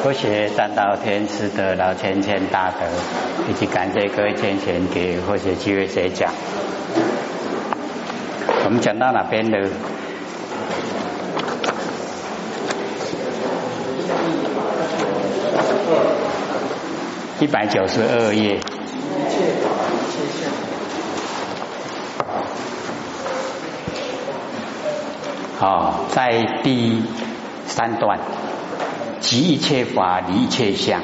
佛学三道天师的老千千大德，以及感谢各位先贤给佛学机会学讲。我们讲到哪边呢？一百九十二页。好，在第三段。即一切法离一切相，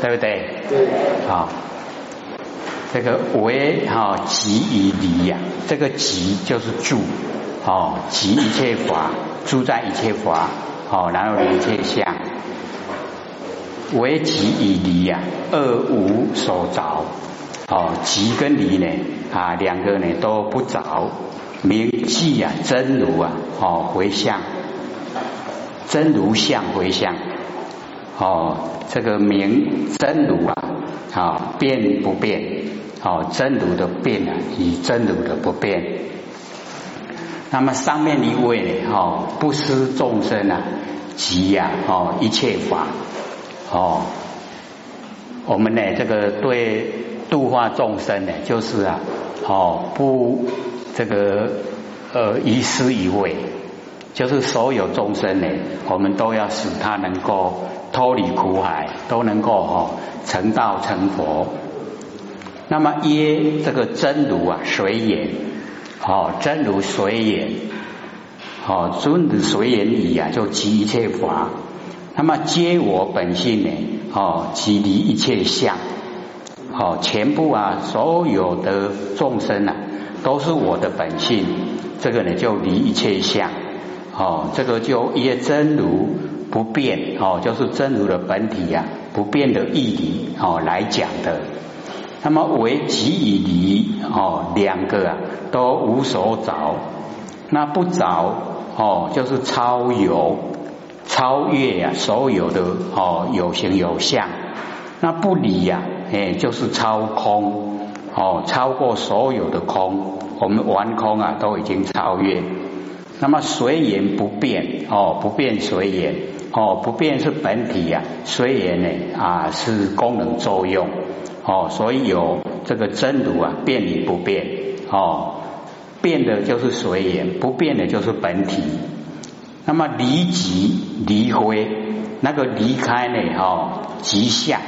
对不对？对。好，这个为哈即以离呀，这个即就是住，哦，即一切法住在一切法，哦，然后离一切相，为即以离呀，二无所着，哦，即跟离呢啊两个呢都不着，名即啊真如啊，哦回向，真如相回向。哦，这个名真如啊，啊变不变？哦，真如的变啊，与真如的不变。那么上面一位呢？哦，不思众生啊，即呀，哦一切法。哦，我们呢，这个对度化众生呢，就是啊，哦不这个呃一思一味，就是所有众生呢，我们都要使他能够。脱离苦海都能够哈成道成佛，那么耶这个真如啊随缘，哦真如随缘，哦尊如随缘已啊就即一切法，那么皆我本性呢，哦即离一切相，哦全部啊所有的众生啊都是我的本性，这个呢就离一切相，哦这个就耶真如。不变哦，就是真如的本体呀，不变的义理哦来讲的。那么为即以离哦，两个啊都无所着。那不着哦，就是超有超越呀所有的哦有形有相。那不离呀，哎，就是超空哦，超过所有的空。我们玩空啊，都已经超越。那么随缘不变哦，不变随缘。哦，不变是本体呀，随缘呢啊是功能作用哦，所以有这个真如啊，变与不变哦，变的就是随缘，不变的就是本体。那么离极离灰，那个离开呢哦，即相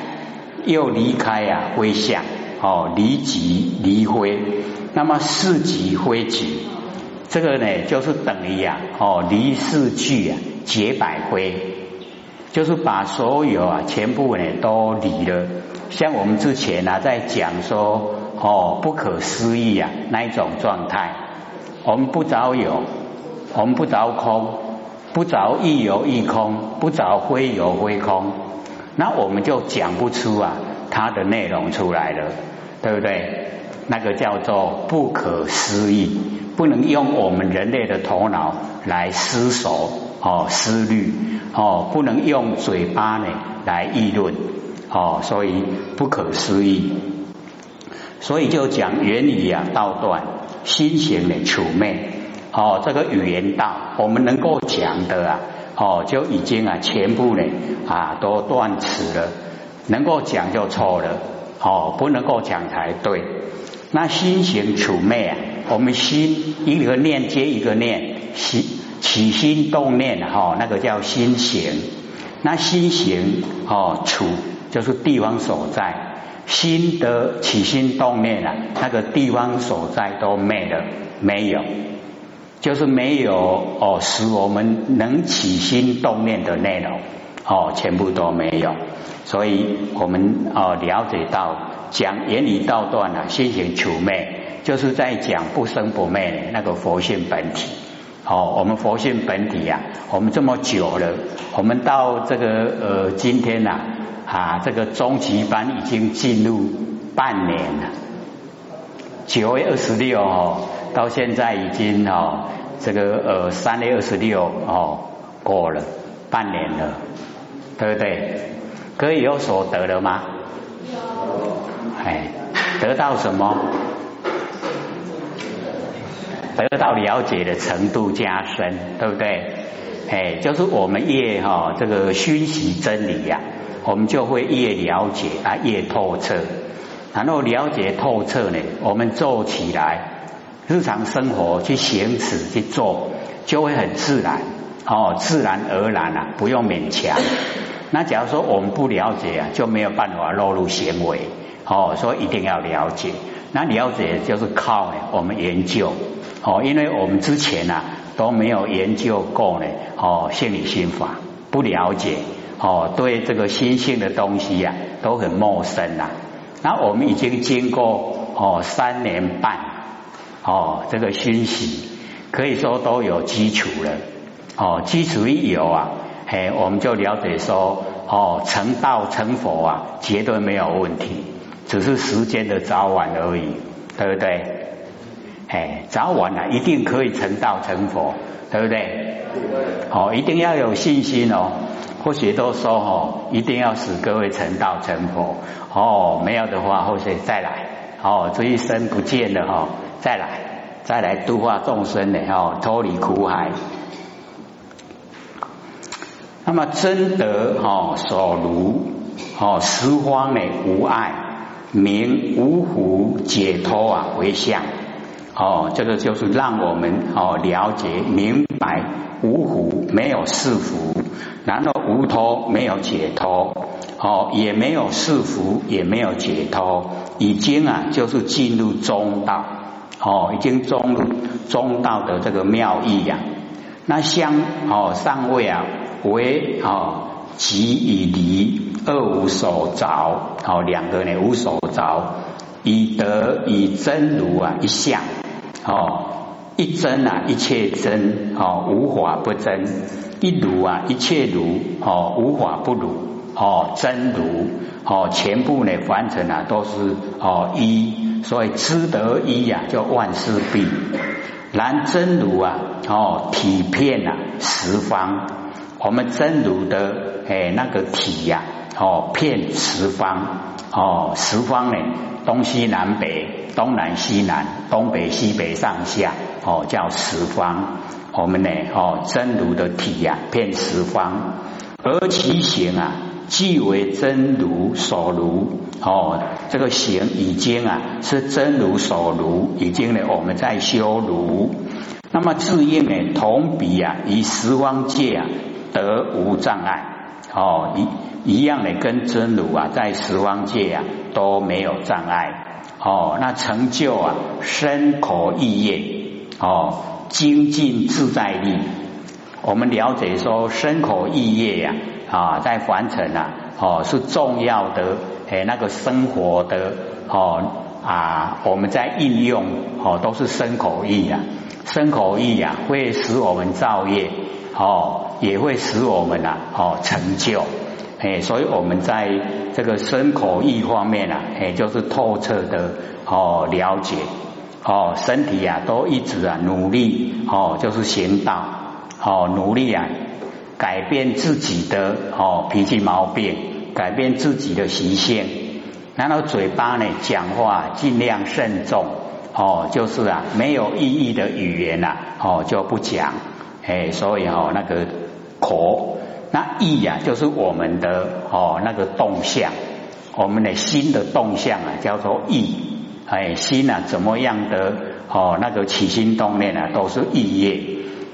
又离开呀灰相哦，离极离灰，那么四极灰极，这个呢就是等于呀哦，离四句啊。结百灰，就是把所有啊全部呢都理了。像我们之前啊在讲说哦不可思议啊那一种状态，我们不着有，我们不着空，不着亦有亦空，不着非有非空，那我们就讲不出啊它的内容出来了，对不对？那个叫做不可思议，不能用我们人类的头脑来思索。哦，思虑哦，不能用嘴巴呢来议论哦，所以不可思议。所以就讲原理啊，道断心行的处灭哦，这个语言道我们能够讲的啊，哦就已经啊全部呢啊都断词了，能够讲就错了哦，不能够讲才对。那心行处灭啊，我们心一个念接一个念心。起心动念哈，那个叫心行。那心行哦，处就是地方所在。心的起心动念啊，那个地方所在都没了，没有，就是没有哦，使我们能起心动念的内容哦，全部都没有。所以我们哦了解到讲言语道断啊，心行处灭，就是在讲不生不灭那个佛性本体。哦，我们佛性本体呀，我们这么久了，我们到这个呃今天呐啊，这个中级班已经进入半年了，九月二十六哦，到现在已经哦这个呃三月二十六哦过了半年了，对不对？可以有所得了吗？有。哎，得到什么？得到了解的程度加深，对不对？哎，就是我们越哈这个熏习真理呀，我们就会越了解啊，越透彻。然后了解透彻呢，我们做起来，日常生活去行持去做，就会很自然哦，自然而然啊，不用勉强。那假如说我们不了解啊，就没有办法落入行为哦，所以一定要了解。那了解就是靠，我们研究哦，因为我们之前啊都没有研究过呢哦，心理心法不了解哦，对这个心性的东西呀都很陌生呐。那我们已经经过哦三年半哦这个熏习，可以说都有基础了哦，基础一有啊，哎我们就了解说哦成道成佛啊绝对没有问题，只是时间的早晚而已，对不对？哎早晚啊一定可以成道成佛，对不对？哦一定要有信心哦。或许都说哦，一定要使各位成道成佛哦，没有的话，或许再来哦，这一生不见了哈，再来再来度化众生呢哦，脱离苦海。那么真得哦所如哦十方呢无碍名无苦解脱啊回向哦，这个就是让我们哦了解明白无福没有是福。然后无脱没有解脱，哦，也没有是福，也没有解脱，已经啊，就是进入中道，哦，已经中入中道的这个妙义呀。那相哦上位啊为哦即以离二无所着，哦两个呢无所着，以得以真如啊一相，哦一真啊一切真，哦无法不真。一如啊，一切如哦，无法不如哦，真如哦，全部呢凡尘啊都是哦一，所以知得一呀，叫万事毕。然真如啊哦，体遍啊十方，我们真如的哎那个体呀哦，遍十方哦，十方呢东西南北，东南西南，东北西北上下哦，叫十方。我们呢，哦，真如的体呀，遍十方，而其形啊，即为真如所如。哦，这个形已经啊，是真如所如，已经呢，我们在修如。那么自应呢，同比啊，以十方界啊，得无障碍。哦，一一样的跟真如啊，在十方界啊，都没有障碍。哦，那成就啊，身口意业。哦。精进自在力，我们了解说身口意业呀啊，在凡尘啊哦是重要的诶那个生活的哦啊，我们在应用哦都是身口意呀，身口意呀会使我们造业哦，也会使我们啊哦成就诶，所以我们在这个身口意方面啊，诶就是透彻的哦了解。哦，身体啊，都一直啊努力哦，就是行道哦，努力啊改变自己的哦脾气毛病，改变自己的习性。然后嘴巴呢讲话尽量慎重哦，就是啊没有意义的语言呐哦就不讲哎，所以哦那个口那意呀就是我们的哦那个动向，我们的心的动向啊叫做意。哎，心啊，怎么样的哦？那个起心动念啊，都是意业，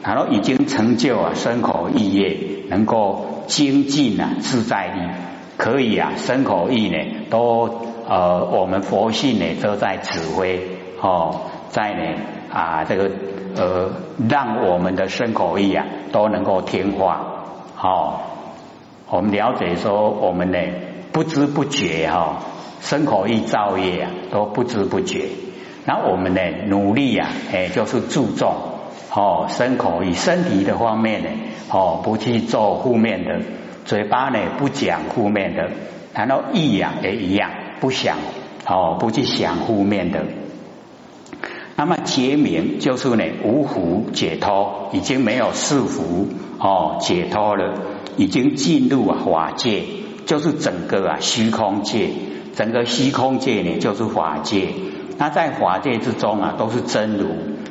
然后已经成就啊，身口意业能够精进啊，自在力可以啊，身口意呢都呃，我们佛性呢都在指挥哦，在呢啊这个呃，让我们的身口意啊都能够听话哦。我们了解说，我们呢不知不觉哈。身口意造业啊，都不知不觉。那我们呢，努力呀，哎，就是注重哦，身口意身体的方面呢，哦，不去做负面的；嘴巴呢，不讲负面的；然后意呀，也一样，不想哦，不去想负面的。那么结明就是呢，无福解脱，已经没有是福哦，解脱了，已经进入法界，就是整个啊虚空界。整个虚空界呢，就是法界。那在法界之中啊，都是真如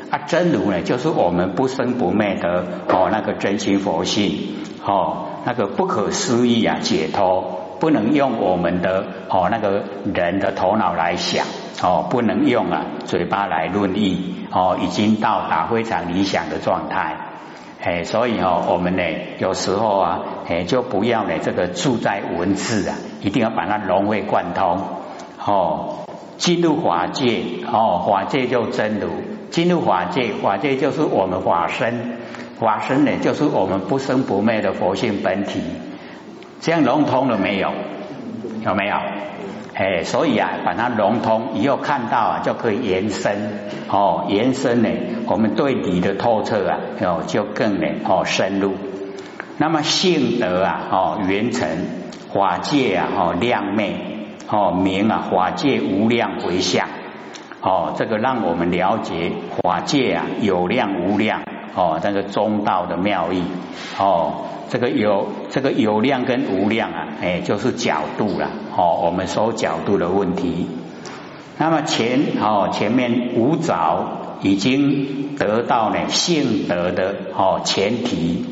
啊，真如呢，就是我们不生不灭的哦，那个真心佛性哦，那个不可思议啊，解脱不能用我们的哦那个人的头脑来想哦，不能用啊嘴巴来论义哦，已经到达非常理想的状态。哎，所以哦，我们呢有时候啊，哎就不要呢这个住在文字啊，一定要把它融会贯通哦。进入法界哦，法界就真如；进入法界，法界就是我们法身，法身呢就是我们不生不灭的佛性本体。这样融通了没有？有没有？哎，所以啊，把它融通以后看到啊，就可以延伸哦，延伸呢，我们对理的透彻啊，哦，就更呢哦深入。那么性德啊，哦圆成法界啊，哦亮昧。哦，明啊，法界无量回向，哦，这个让我们了解法界啊有量无量，哦，这个中道的妙义，哦，这个有这个有量跟无量啊，哎，就是角度了，哦，我们说角度的问题。那么前哦前面五早已经得到呢性德的哦前提，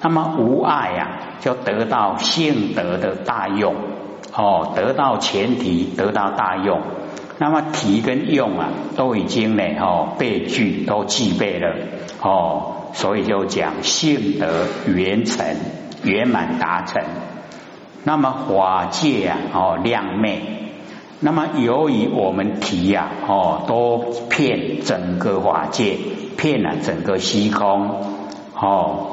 那么无爱呀就得到性德的大用。哦，得到前提，得到大用，那么体跟用啊，都已经呢，哦，备具都具备了，哦，所以就讲性德圆成，圆满达成。那么法界啊，哦，亮昧。那么由于我们提呀，哦，都骗整个法界，骗了整个虚空，哦。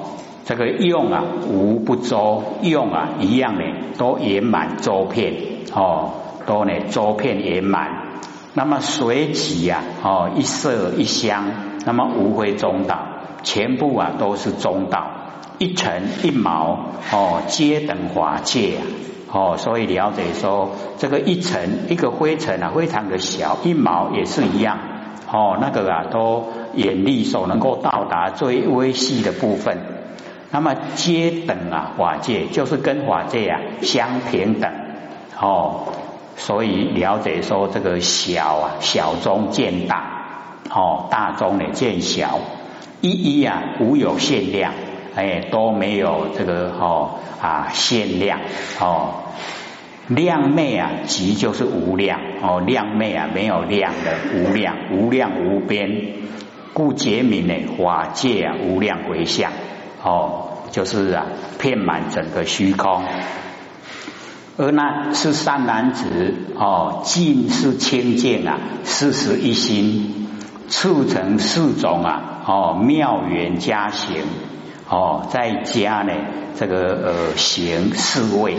这个用啊无不周用啊一样呢都圆满周遍哦都呢周遍圆满，那么随即呀哦一色一香，那么无非中道，全部啊都是中道，一尘一毛哦皆等法界哦所以了解说这个一尘一个灰尘啊非常的小，一毛也是一样哦那个啊都眼力所能够到达最微细的部分。那么皆等啊，法界就是跟法界啊相平等哦，所以了解说这个小啊小中见大哦，大中呢见小，一一啊无有限量，哎都没有这个哦啊限量哦，量昧啊即就是无量哦，量昧啊没有量的无量无量无边，故结名呢法界啊无量回向。哦，就是啊，遍满整个虚空，而那是善男子哦，尽是清净啊，四十一心，促成四种啊哦妙缘加行哦，再加呢这个呃行四位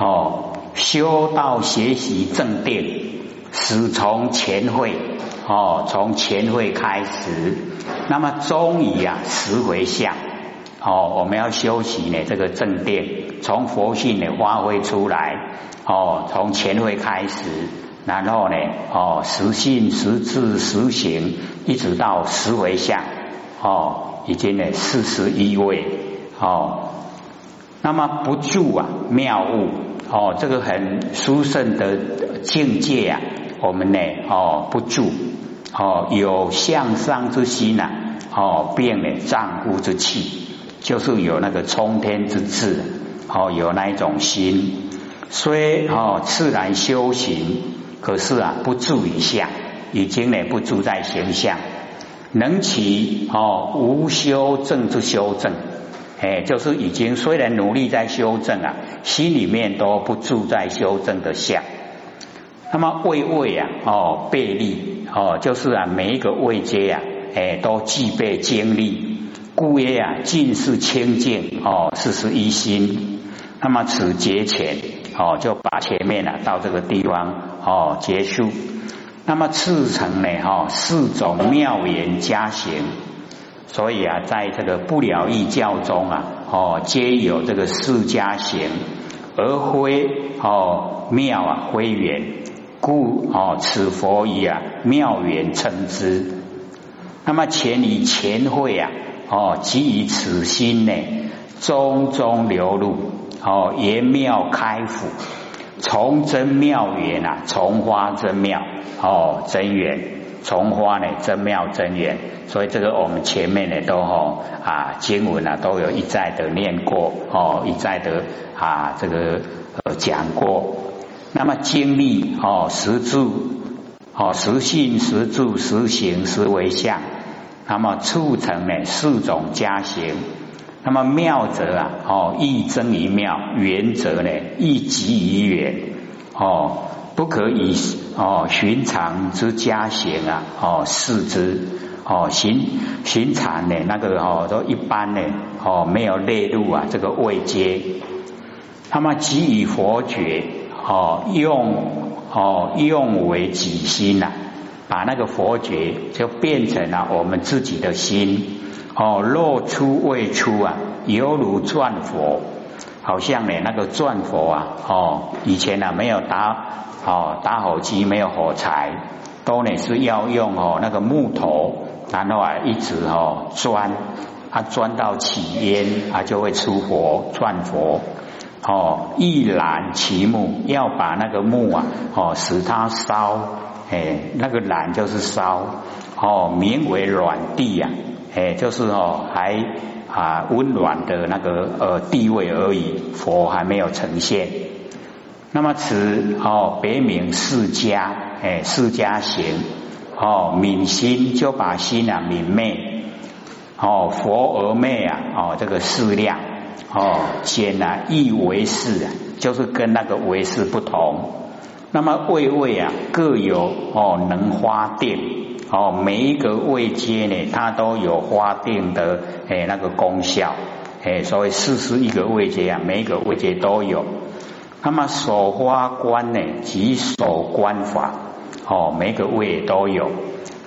哦，修道学习正定，始从前会哦，从前会开始，那么终于啊十回向。哦，我们要修习呢，这个正定，从佛性呢发挥出来。哦，从前会开始，然后呢，哦，实性、实质、实行，一直到十为相。哦，已经呢四十一位。哦，那么不住啊，妙物。哦，这个很殊胜的境界啊，我们呢，哦，不住。哦，有向上之心呐。哦，变呢丈夫之气。就是有那个冲天之志，哦，有那一种心，虽哦自然修行，可是啊不住于相，已经呢不住在形象，能起哦无修正之修正，哎，就是已经虽然努力在修正啊，心里面都不住在修正的相。那么位位啊哦背力哦，就是啊每一个位阶啊，哎都具备精力。故曰啊，尽是清净哦，四十一心。那么此节前哦，就把前面呢到这个地方哦结束。那么次层呢哈，四种妙言加行。所以啊，在这个不了义教中啊，哦，皆有这个四加行，而非哦妙啊非缘，故哦此佛以啊妙缘称之。那么前以前会啊。哦，即以此心呢，中中流入，哦，言妙开府，从真妙缘啊，从花真妙，哦，真缘，从花呢真妙真圆，所以这个我们前面呢都哦啊经文啊都有一再的念过哦，一再的啊这个呃讲过。那么经历哦实住哦实性实住实行实为相，那么促成呢四种加行。那么妙则啊哦一真一妙，圆则呢一极一圆哦。不可以哦，寻常之家行啊，哦，视之哦，寻寻常呢，那个哦，都一般呢，哦，没有列入啊，这个位阶。那么给予佛觉哦，用哦，用为己心呐，把那个佛觉就变成了我们自己的心哦，若出未出啊，犹如转佛，好像呢，那个转佛啊，哦，以前呢没有打。哦，打火机没有火柴，都呢是要用哦那个木头，然后啊一直哦钻，啊钻到起烟啊就会出火转佛。哦，一燃其木，要把那个木啊哦使它烧，哎那个燃就是烧，哦名为软地呀，哎就是哦还啊温暖的那个呃地位而已，佛还没有呈现。那么此哦，别名释迦，哎，释迦行哦，泯心就把心啊泯灭哦，佛而灭啊哦，这个适量哦，显啊亦为是啊，就是跟那个为是不同。那么位位啊各有哦能花定哦，每一个位阶呢，它都有花定的哎那个功效哎，所以四十一个位阶啊，每一个位阶都有。那么守花观呢，即守观法哦，每个位都有。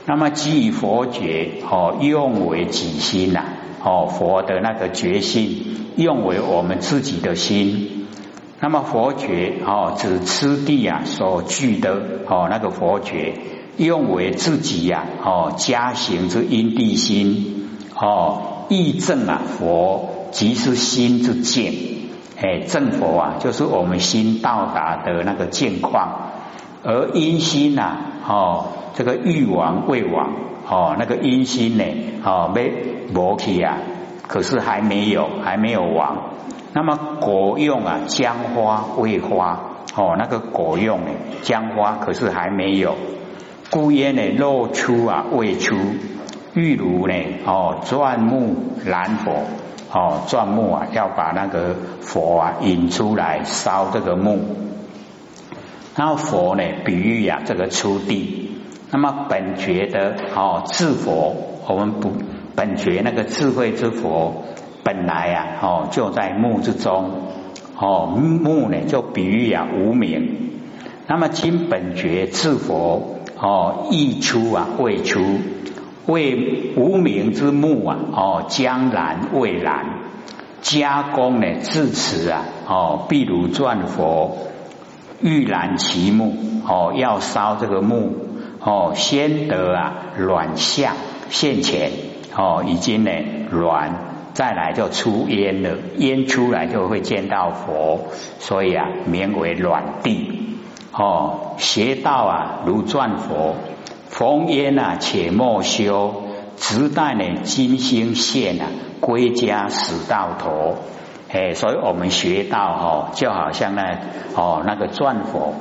那么即以佛觉哦，用为己心呐哦，佛的那个觉性用为我们自己的心。那么佛觉哦，指吃地啊所具的哦那个佛觉，用为自己呀哦加行之因地心哦，义正啊佛即是心之见。哎，正佛啊，就是我们心到达的那个境况，而阴心呐，哦，这个欲王未亡，哦，那个阴心呢，哦，没磨起啊，可是还没有，还没有亡。那么果用啊，将花未花，哦，那个果用呢，将花可是还没有，故烟呢露出啊，未出，玉如呢，哦，钻木燃火。哦，钻木啊，要把那个佛啊引出来烧这个木，然后佛呢，比喻呀这个出地。那么本觉的哦智佛，我们不本觉那个智慧之佛，本来呀哦就在木之中。哦木呢就比喻啊无名。那么今本觉智佛哦一出啊未出。为无名之木啊，哦，将然未然，加工呢，至此啊，哦，譬如转佛欲燃其木，哦，要烧这个木，哦，先得啊软相现前，哦，已经呢软，再来就出烟了，烟出来就会见到佛，所以啊，名为软地，哦，邪道啊如转佛。逢烟啊，且莫修，直待呢金星现啊，归家死到头。哎，所以我们学到哈，就好像呢，哦，那个转佛，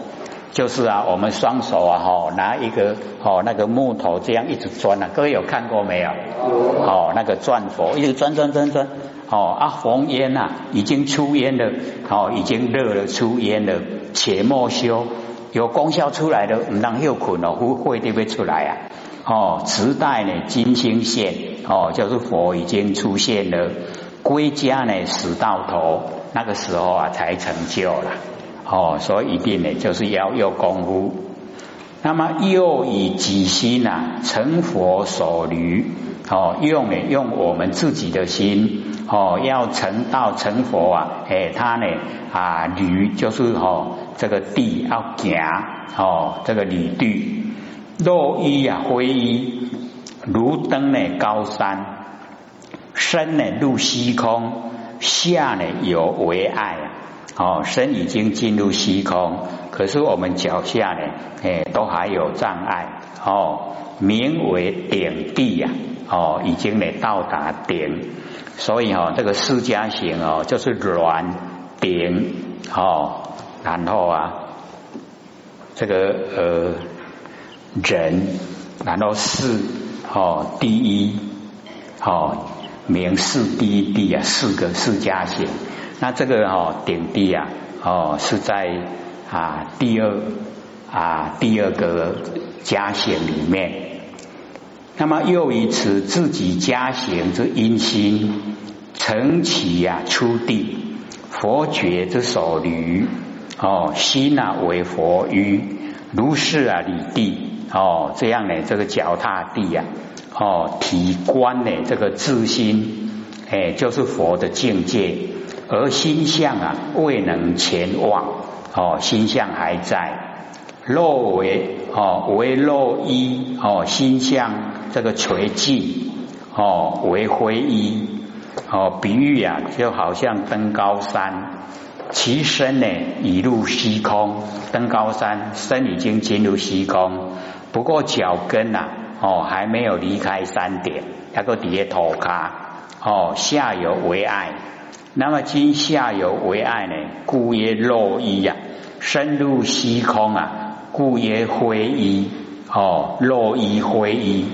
就是啊，我们双手啊，哈，拿一个哦那个木头这样一直钻啊，各位有看过没有？哦，那个转佛一直钻钻钻钻，哦啊，红烟呐，已经出烟了，哦，已经热了，出烟了，且莫修。有功效出来的，唔让又困哦，会会得会出来啊？哦，时代呢，金星现哦，就是佛已经出现了，归家呢，死到头，那个时候啊，才成就了哦，所以一定呢，就是要有功夫。那么又以己心呐，成佛所驴哦，用呢，用我们自己的心哦，要成道成佛啊，哎，他呢啊，驴就是哦。这个地要行哦，这个履地，落衣啊灰衣，如登呢高山，身呢入虚空，下呢有为爱啊，哦，身已经进入虚空，可是我们脚下呢，哎，都还有障碍哦，名为顶地呀，哦，已经呢到达顶，所以哈，这个释迦行哦，就是软顶哦，然后啊，这个呃人，然后是哦第一哦。名四第一地啊，四个四家行。那这个哦顶地啊，哦是在啊第二啊第二个家行里面。那么又以此自己家行之因心，成其呀出地佛觉之所驴哦心啊为佛于如是啊理地哦这样呢这个脚踏地呀。哦，体观呢，这个自心，哎，就是佛的境界，而心相啊，未能前往，哦，心相还在，肉为哦为肉衣，哦，心相这个垂寂，哦为灰衣，哦，比喻啊，就好像登高山，其身呢已入虚空，登高山，身已经进入虚空，不过脚跟呐。哦，还没有离开山顶，那个底下头卡哦，下游为爱，那么今下有为爱呢？故曰肉衣呀，深入虚空啊，故曰灰衣。哦，肉衣灰衣，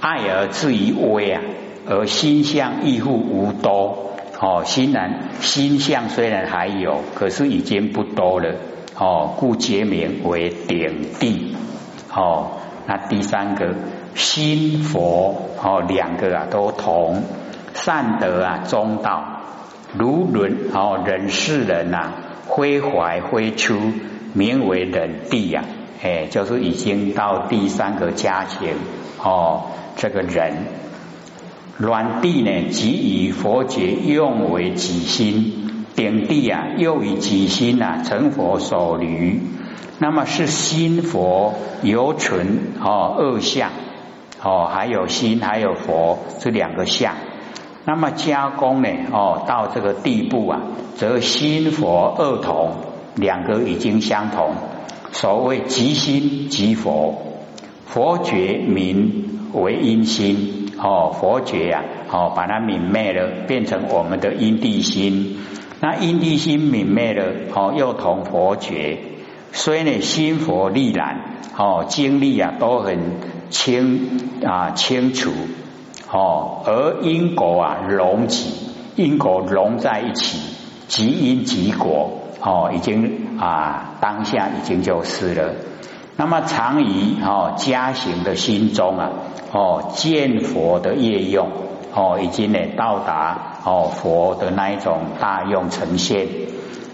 爱而至于微啊，而心相亦复无多。哦，心然心相虽然还有，可是已经不多了。哦，故结名为顶地。哦，那第三个。心佛。哦，两个啊都同。善德啊中道，如人哦人世人呐，挥怀挥出，名为人地呀，哎，就是已经到第三个家庭哦，这个人软地呢，即以佛觉用为己心，顶地啊又以己心呐成佛所驴，那么是心佛犹存哦二相。哦，还有心，还有佛这两个相。那么加工呢？哦，到这个地步啊，则心佛二同，两个已经相同。所谓即心即佛，佛觉明为因心。哦，佛觉呀，哦，把它泯灭了，变成我们的因地心。那因地心泯灭了，哦，又同佛觉。所以呢，心佛力然，哦，经历啊都很。清啊清楚哦，而因果啊融起，因果融在一起，即因即果哦，已经啊当下已经就是了。那么常以哦家行的心中啊哦见佛的业用哦，已经呢到达哦佛的那一种大用呈现，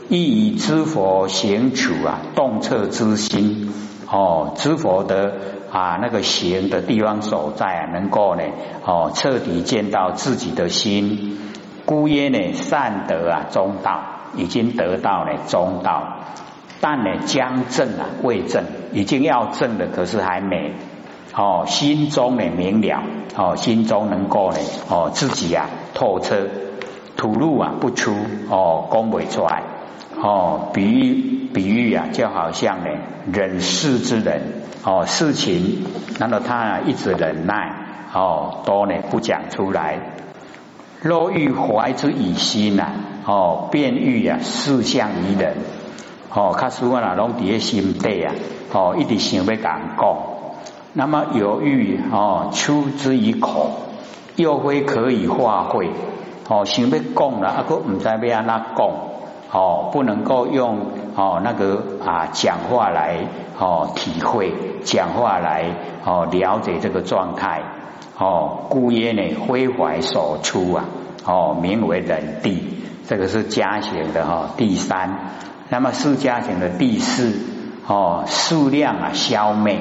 亦以知佛行处啊洞彻之心哦知佛的。啊，那个行的地方所在啊，能够呢，哦，彻底见到自己的心，故曰呢，善德啊，中道已经得到了中道，但呢，将正啊，未正，已经要正的，可是还没，哦，心中呢明了，哦，心中能够呢，哦，自己啊透彻，吐露啊不出，哦，恭维出来，哦，比喻比喻啊，就好像呢，忍世之人。哦，事情，难道他啊一直忍耐，哦，都呢不讲出来。若欲怀之以心呐，哦，便欲啊事相于人，哦，他说啊拢伫心底啊，哦，一直想要讲讲。那么犹豫哦出之以口，又会可以化会，哦，想要讲了，啊，个唔知要安那讲，哦，不能够用哦那个啊讲话来。哦，体会讲话来哦，了解这个状态哦，故曰呢，非怀所出啊，哦，名为人地，这个是加行的哈。第三，那么是加行的第四哦，数量啊消灭，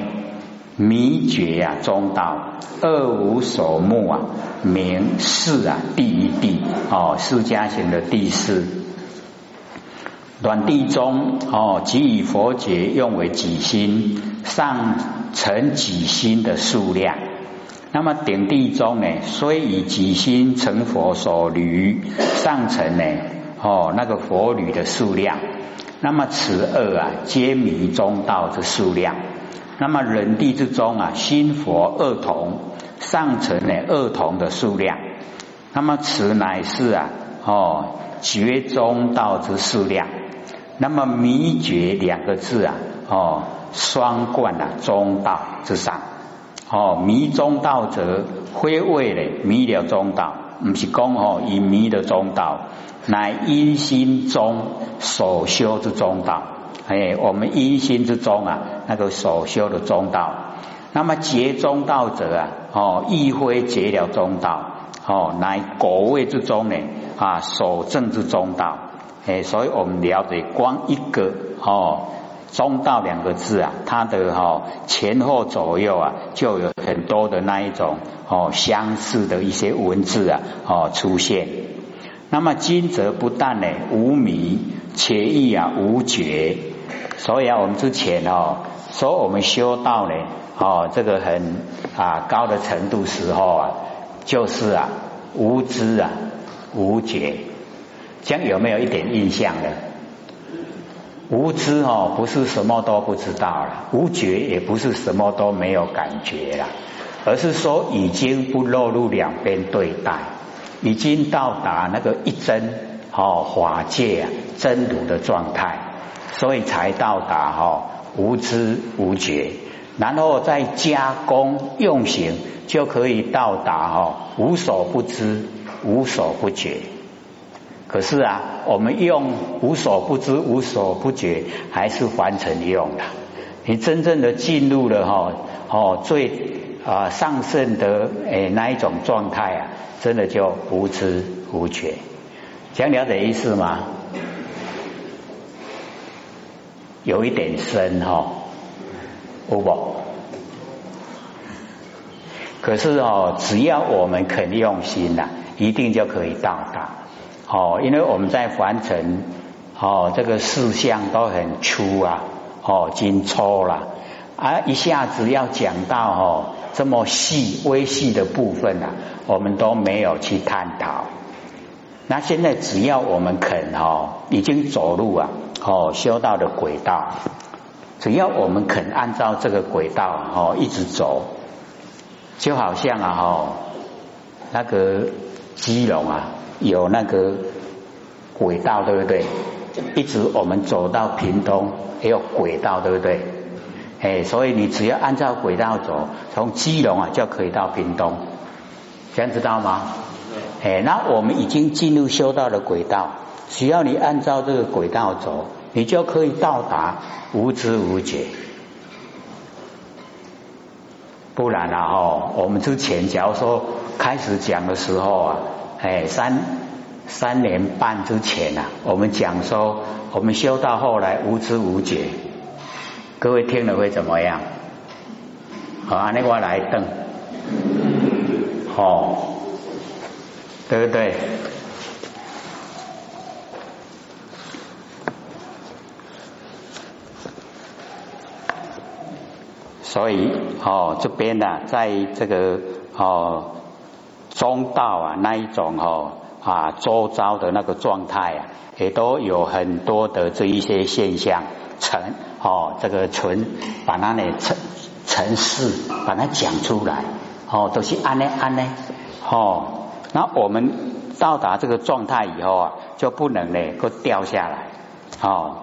迷觉啊中道，二无所目啊，名是啊第一地哦，是加行的第四。短地中哦，即以佛觉用为己心上成己心的数量。那么顶地中呢，虽以己心成佛所驴上乘呢，哦那个佛侣的数量。那么此二啊，皆迷中道之数量。那么人地之中啊，心佛二同，上乘呢二同的数量。那么此乃是啊，哦绝中道之数量。那么迷觉两个字啊，哦双冠啊中道之上。哦迷中道者，非为呢迷了中道，不是讲哦以迷的中道。乃因心中所修之中道，哎，我们因心之中啊，那个所修的中道。那么结中道者啊，哦，亦非结了中道，哦，乃果位之中呢啊，所证之中道。哎，所以我们了解光一个哦，中道两个字啊，它的哈前后左右啊，就有很多的那一种哦相似的一些文字啊，哦出现。那么今则不但呢无迷，且亦啊无觉。所以啊，我们之前哦说我们修道呢，哦这个很啊高的程度时候啊，就是啊无知啊无觉。将有没有一点印象呢？无知哦，不是什么都不知道了；无觉也不是什么都没有感觉了，而是说已经不落入两边对待。已经到达那个一真哦法界啊真如的状态，所以才到达哈无知无觉，然后再加工用行，就可以到达哈无所不知无所不觉。可是啊，我们用无所不知无所不觉，还是凡尘用的。你真正的进入了哈哦最啊上圣的诶那一种状态啊。真的就无知无觉，想了解意思吗？有一点深哈，无不？可是哦，只要我们肯用心呐，一定就可以到达。哦，因为我们在凡尘哦，这个事项都很粗啊，哦，精粗了，而一下子要讲到哦。这么细微细的部分啊，我们都没有去探讨。那现在只要我们肯哦，已经走路啊，哦修道的轨道，只要我们肯按照这个轨道哦一直走，就好像啊哦那个基隆啊有那个轨道对不对？一直我们走到屏东也有轨道对不对？哎，所以你只要按照轨道走，从基隆啊就可以到屏东，这样知道吗？哎，那我们已经进入修道的轨道，只要你按照这个轨道走，你就可以到达无知无觉。不然啊，哈，我们之前假如说开始讲的时候啊，哎，三三年半之前啊，我们讲说我们修到后来无知无觉。各位听了会怎么样？好，安尼我来等，好，对不对？所以，哦，这边呢，在这个哦中道啊那一种哦啊周遭的那个状态啊，也都有很多的这一些现象成。哦，这个纯把它呢成成事，把它讲出来，哦，都是安呢安呢，哦，那我们到达这个状态以后啊，就不能呢够掉下来，哦，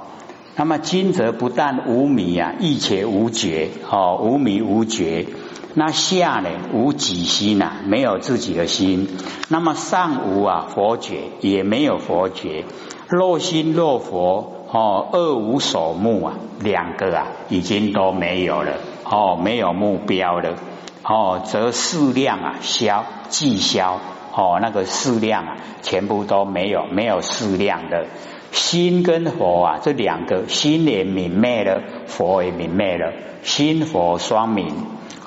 那么今则不但无迷啊，亦且无觉，哦，无迷无觉，那下呢无己心呐，没有自己的心，那么上无啊佛觉，也没有佛觉，若心若佛。哦，二无所目啊，两个啊，已经都没有了。哦，没有目标了。哦，则数量啊消，即消。哦，那个数量啊，全部都没有，没有数量的。心跟佛啊，这两个心也泯灭了，佛也泯灭了，心佛双泯。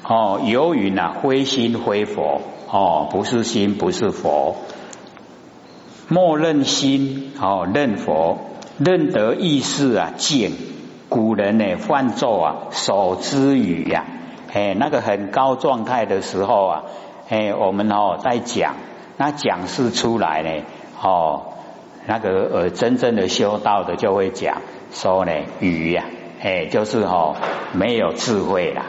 哦，由于呢，灰心灰佛。哦，不是心，不是佛。莫认心，哦，认佛。认得意识啊，见古人呢，换作啊，手之语呀，哎，那个很高状态的时候啊，哎，我们哦在讲，那讲是出来呢，哦，那个呃真正的修道的就会讲说呢，语呀，哎，就是哦没有智慧啦，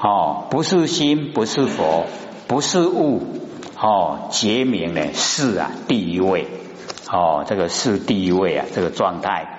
哦，不是心，不是佛，不是物，哦，结明呢是啊第一位，哦，这个是第一位啊，这个状态。